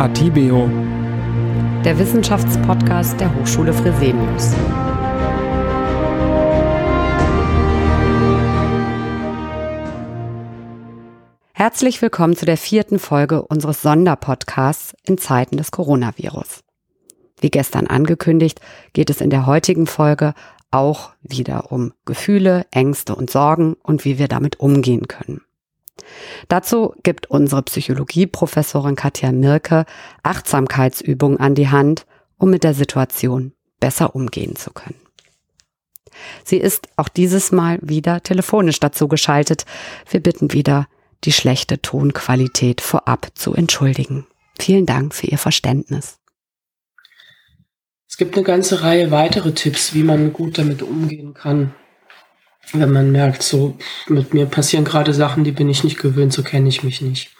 Atibeo, der Wissenschaftspodcast der Hochschule Fresenius. Herzlich willkommen zu der vierten Folge unseres Sonderpodcasts in Zeiten des Coronavirus. Wie gestern angekündigt, geht es in der heutigen Folge auch wieder um Gefühle, Ängste und Sorgen und wie wir damit umgehen können. Dazu gibt unsere Psychologieprofessorin Katja Mirke Achtsamkeitsübungen an die Hand, um mit der Situation besser umgehen zu können. Sie ist auch dieses Mal wieder telefonisch dazu geschaltet. Wir bitten wieder, die schlechte Tonqualität vorab zu entschuldigen. Vielen Dank für Ihr Verständnis. Es gibt eine ganze Reihe weitere Tipps, wie man gut damit umgehen kann wenn man merkt, so mit mir passieren gerade Sachen, die bin ich nicht gewöhnt, so kenne ich mich nicht.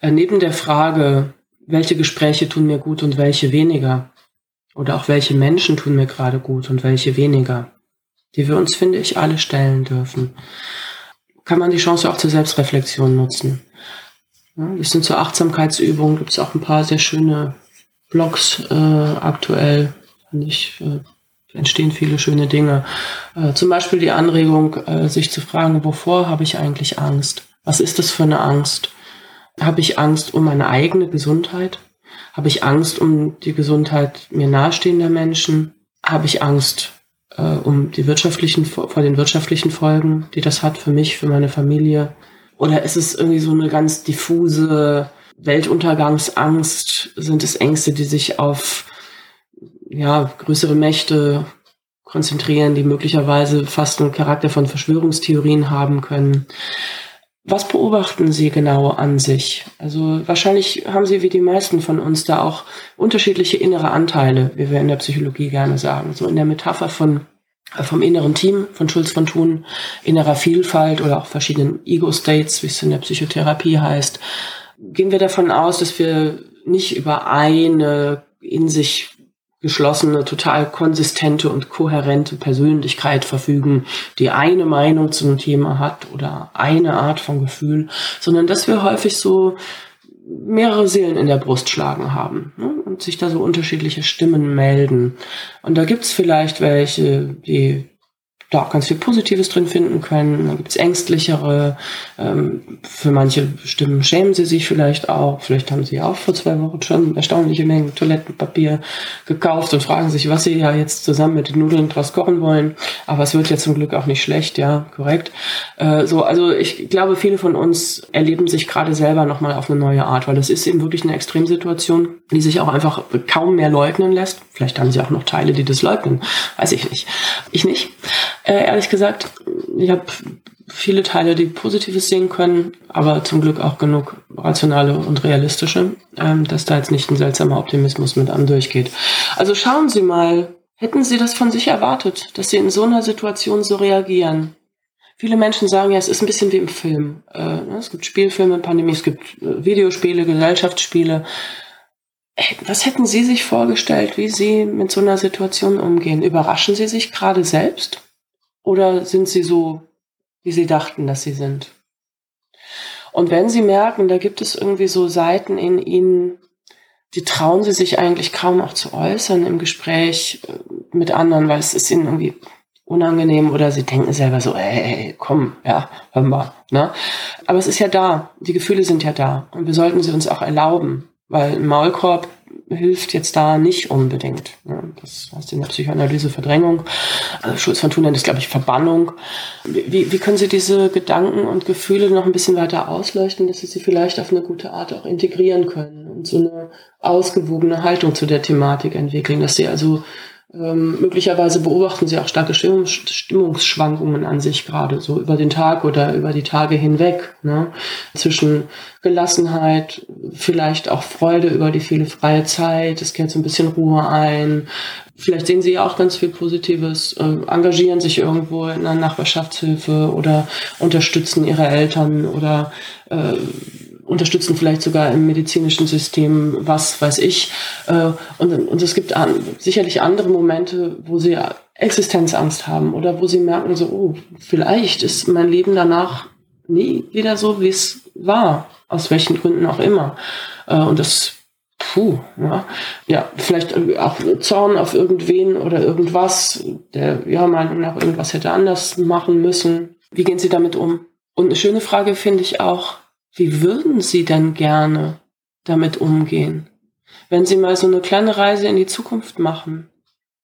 Äh, neben der Frage, welche Gespräche tun mir gut und welche weniger, oder auch welche Menschen tun mir gerade gut und welche weniger, die wir uns, finde ich, alle stellen dürfen, kann man die Chance auch zur Selbstreflexion nutzen. Ja, das sind zur Achtsamkeitsübungen, gibt es auch ein paar sehr schöne Blogs äh, aktuell, fand ich äh, entstehen viele schöne Dinge. Äh, zum Beispiel die Anregung, äh, sich zu fragen, wovor habe ich eigentlich Angst? Was ist das für eine Angst? Habe ich Angst um meine eigene Gesundheit? Habe ich Angst um die Gesundheit mir nahestehender Menschen? Habe ich Angst äh, um die wirtschaftlichen, vor den wirtschaftlichen Folgen, die das hat für mich, für meine Familie? Oder ist es irgendwie so eine ganz diffuse Weltuntergangsangst? Sind es Ängste, die sich auf ja, größere Mächte konzentrieren, die möglicherweise fast einen Charakter von Verschwörungstheorien haben können. Was beobachten Sie genau an sich? Also wahrscheinlich haben Sie wie die meisten von uns da auch unterschiedliche innere Anteile, wie wir in der Psychologie gerne sagen. So in der Metapher von äh, vom inneren Team von Schulz von Thun, innerer Vielfalt oder auch verschiedenen Ego-States, wie es in der Psychotherapie heißt, gehen wir davon aus, dass wir nicht über eine in sich geschlossene, total konsistente und kohärente Persönlichkeit verfügen, die eine Meinung zu einem Thema hat oder eine Art von Gefühl, sondern dass wir häufig so mehrere Seelen in der Brust schlagen haben ne? und sich da so unterschiedliche Stimmen melden. Und da gibt's vielleicht welche, die da auch ganz viel Positives drin finden können. Dann gibt's ängstlichere. Ähm, für manche Stimmen schämen sie sich vielleicht auch. Vielleicht haben sie auch vor zwei Wochen schon erstaunliche Mengen Toilettenpapier gekauft und fragen sich, was sie ja jetzt zusammen mit den Nudeln draus kochen wollen. Aber es wird ja zum Glück auch nicht schlecht, ja, korrekt. Äh, so, also ich glaube, viele von uns erleben sich gerade selber nochmal auf eine neue Art, weil das ist eben wirklich eine Extremsituation, die sich auch einfach kaum mehr leugnen lässt. Vielleicht haben sie auch noch Teile, die das leugnen. Weiß ich nicht. Ich nicht. Äh, ehrlich gesagt, ich habe viele Teile, die Positives sehen können, aber zum Glück auch genug rationale und realistische, ähm, dass da jetzt nicht ein seltsamer Optimismus mit an durchgeht. Also schauen Sie mal, hätten Sie das von sich erwartet, dass Sie in so einer Situation so reagieren? Viele Menschen sagen ja, es ist ein bisschen wie im Film. Äh, ne, es gibt Spielfilme, Pandemie, es gibt äh, Videospiele, Gesellschaftsspiele. Was hätten Sie sich vorgestellt, wie Sie mit so einer Situation umgehen? Überraschen Sie sich gerade selbst? Oder sind sie so, wie sie dachten, dass sie sind? Und wenn sie merken, da gibt es irgendwie so Seiten in ihnen, die trauen sie sich eigentlich kaum auch zu äußern im Gespräch äh, mit anderen, weil es ist ihnen irgendwie unangenehm oder sie denken selber so, ey, komm, ja, hör mal. Ne? Aber es ist ja da, die Gefühle sind ja da und wir sollten sie uns auch erlauben, weil ein Maulkorb hilft jetzt da nicht unbedingt. Ja, das heißt in der Psychoanalyse Verdrängung. Also Schulz von Thun nennt das, glaube ich, Verbannung. Wie, wie können Sie diese Gedanken und Gefühle noch ein bisschen weiter ausleuchten, dass Sie sie vielleicht auf eine gute Art auch integrieren können und so eine ausgewogene Haltung zu der Thematik entwickeln, dass Sie also ähm, möglicherweise beobachten Sie auch starke Stimmungs Stimmungsschwankungen an sich gerade, so über den Tag oder über die Tage hinweg. Ne? Zwischen Gelassenheit, vielleicht auch Freude über die viele freie Zeit, es kehrt so ein bisschen Ruhe ein. Vielleicht sehen Sie ja auch ganz viel Positives, äh, engagieren sich irgendwo in einer Nachbarschaftshilfe oder unterstützen Ihre Eltern oder äh, unterstützen vielleicht sogar im medizinischen System, was weiß ich. Äh, und, und es gibt an, sicherlich andere Momente, wo sie Existenzangst haben oder wo sie merken, so, oh, vielleicht ist mein Leben danach nie wieder so, wie es war, aus welchen Gründen auch immer. Äh, und das Puh, ja. ja, vielleicht auch Zorn auf irgendwen oder irgendwas, der ja Meinung nach irgendwas hätte anders machen müssen. Wie gehen Sie damit um? Und eine schöne Frage finde ich auch, wie würden Sie denn gerne damit umgehen? Wenn Sie mal so eine kleine Reise in die Zukunft machen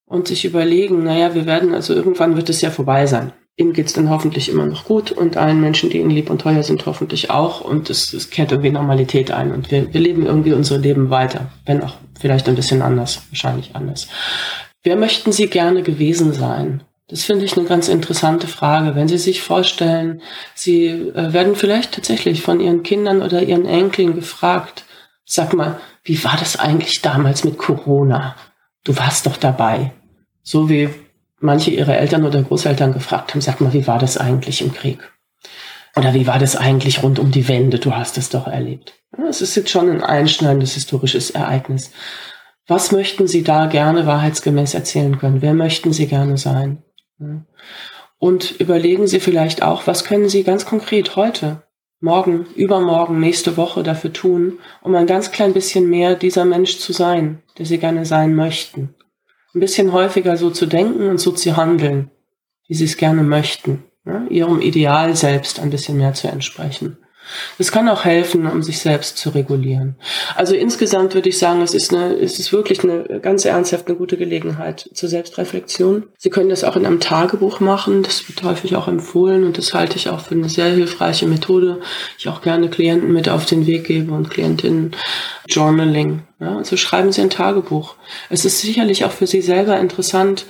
und sich überlegen, naja, wir werden, also irgendwann wird es ja vorbei sein. Ihnen geht's dann hoffentlich immer noch gut und allen Menschen, die Ihnen lieb und teuer sind, hoffentlich auch. Und es, es kehrt irgendwie Normalität ein und wir, wir leben irgendwie unser Leben weiter, wenn auch vielleicht ein bisschen anders, wahrscheinlich anders. Wer möchten Sie gerne gewesen sein? Das finde ich eine ganz interessante Frage. Wenn Sie sich vorstellen, Sie äh, werden vielleicht tatsächlich von Ihren Kindern oder Ihren Enkeln gefragt, sag mal, wie war das eigentlich damals mit Corona? Du warst doch dabei. So wie manche ihre Eltern oder Großeltern gefragt haben, sag mal, wie war das eigentlich im Krieg? Oder wie war das eigentlich rund um die Wende? Du hast es doch erlebt. Es ist jetzt schon ein einschneidendes historisches Ereignis. Was möchten Sie da gerne wahrheitsgemäß erzählen können? Wer möchten Sie gerne sein? Und überlegen Sie vielleicht auch, was können Sie ganz konkret heute, morgen, übermorgen, nächste Woche dafür tun, um ein ganz klein bisschen mehr dieser Mensch zu sein, der Sie gerne sein möchten. Ein bisschen häufiger so zu denken und so zu handeln, wie Sie es gerne möchten, ja, Ihrem Ideal selbst ein bisschen mehr zu entsprechen. Es kann auch helfen, um sich selbst zu regulieren. Also insgesamt würde ich sagen, es ist, eine, es ist wirklich eine ganz ernsthaft eine gute Gelegenheit zur Selbstreflexion. Sie können das auch in einem Tagebuch machen. Das wird häufig auch empfohlen und das halte ich auch für eine sehr hilfreiche Methode. Ich auch gerne Klienten mit auf den Weg gebe und Klientinnen Journaling. Ja, also schreiben Sie ein Tagebuch. Es ist sicherlich auch für Sie selber interessant,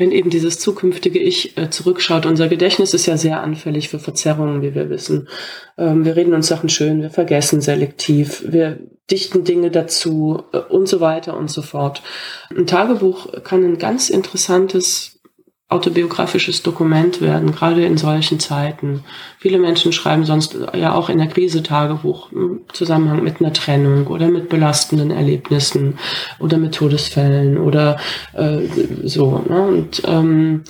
wenn eben dieses zukünftige Ich äh, zurückschaut. Unser Gedächtnis ist ja sehr anfällig für Verzerrungen, wie wir wissen. Ähm, wir reden uns Sachen schön, wir vergessen selektiv, wir dichten Dinge dazu äh, und so weiter und so fort. Ein Tagebuch kann ein ganz interessantes autobiografisches Dokument werden, gerade in solchen Zeiten. Viele Menschen schreiben sonst ja auch in der Krise Tagebuch im Zusammenhang mit einer Trennung oder mit belastenden Erlebnissen oder mit Todesfällen oder äh, so. Ne? Und ähm,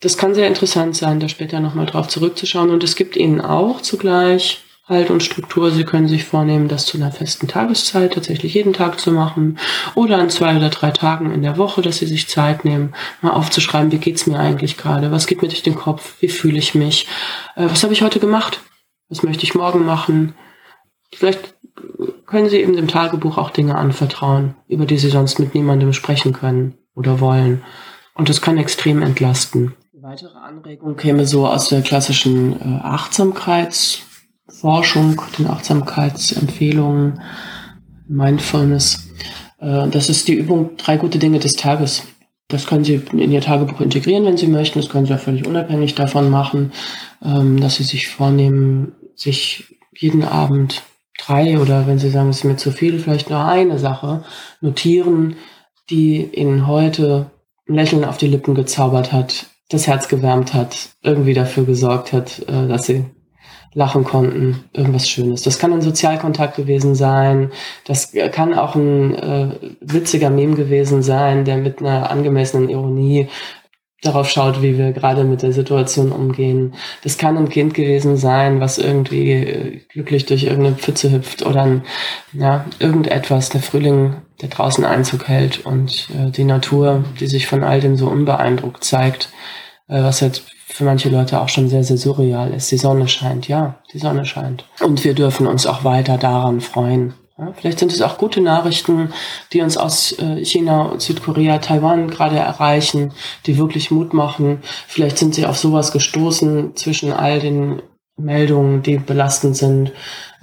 das kann sehr interessant sein, da später nochmal drauf zurückzuschauen. Und es gibt ihnen auch zugleich Halt und Struktur. Sie können sich vornehmen, das zu einer festen Tageszeit tatsächlich jeden Tag zu machen oder an zwei oder drei Tagen in der Woche, dass Sie sich Zeit nehmen, mal aufzuschreiben, wie geht's mir eigentlich gerade, was geht mir durch den Kopf, wie fühle ich mich, äh, was habe ich heute gemacht, was möchte ich morgen machen. Vielleicht können Sie eben dem Tagebuch auch Dinge anvertrauen, über die Sie sonst mit niemandem sprechen können oder wollen. Und das kann extrem entlasten. Eine weitere Anregung käme so aus der klassischen äh, Achtsamkeits- Forschung, den Achtsamkeitsempfehlungen, Mindfulness. Äh, das ist die Übung drei gute Dinge des Tages. Das können Sie in Ihr Tagebuch integrieren, wenn Sie möchten. Das können Sie auch völlig unabhängig davon machen, ähm, dass Sie sich vornehmen, sich jeden Abend drei oder wenn Sie sagen, es ist mir zu viel, vielleicht nur eine Sache notieren, die Ihnen heute ein Lächeln auf die Lippen gezaubert hat, das Herz gewärmt hat, irgendwie dafür gesorgt hat, äh, dass Sie lachen konnten, irgendwas Schönes. Das kann ein Sozialkontakt gewesen sein, das kann auch ein äh, witziger Meme gewesen sein, der mit einer angemessenen Ironie darauf schaut, wie wir gerade mit der Situation umgehen. Das kann ein Kind gewesen sein, was irgendwie äh, glücklich durch irgendeine Pfütze hüpft oder ein, ja, irgendetwas, der Frühling, der draußen Einzug hält und äh, die Natur, die sich von all dem so unbeeindruckt zeigt, was jetzt für manche Leute auch schon sehr, sehr surreal ist. Die Sonne scheint, ja, die Sonne scheint. Und wir dürfen uns auch weiter daran freuen. Ja, vielleicht sind es auch gute Nachrichten, die uns aus äh, China, Südkorea, Taiwan gerade erreichen, die wirklich Mut machen. Vielleicht sind sie auf sowas gestoßen zwischen all den Meldungen, die belastend sind.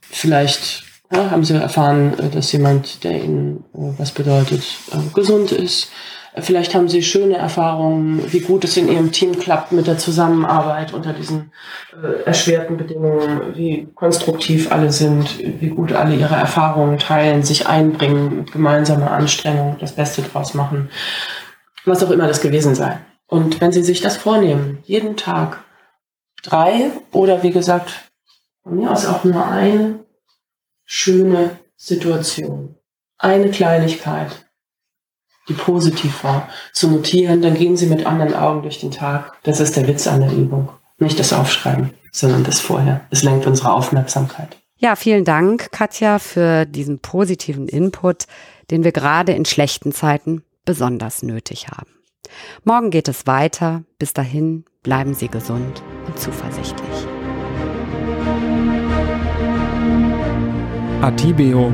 Vielleicht ja, haben sie erfahren, äh, dass jemand, der ihnen äh, was bedeutet, äh, gesund ist. Vielleicht haben Sie schöne Erfahrungen, wie gut es in Ihrem Team klappt mit der Zusammenarbeit unter diesen äh, erschwerten Bedingungen, wie konstruktiv alle sind, wie gut alle ihre Erfahrungen teilen, sich einbringen, mit gemeinsamer Anstrengung das Beste draus machen, was auch immer das gewesen sei. Und wenn Sie sich das vornehmen, jeden Tag drei oder wie gesagt, von mir aus auch nur eine schöne Situation, eine Kleinigkeit, die positiv war, zu notieren, dann gehen Sie mit anderen Augen durch den Tag. Das ist der Witz an der Übung. Nicht das Aufschreiben, sondern das vorher. Es lenkt unsere Aufmerksamkeit. Ja, vielen Dank, Katja, für diesen positiven Input, den wir gerade in schlechten Zeiten besonders nötig haben. Morgen geht es weiter. Bis dahin bleiben Sie gesund und zuversichtlich. Atibeo,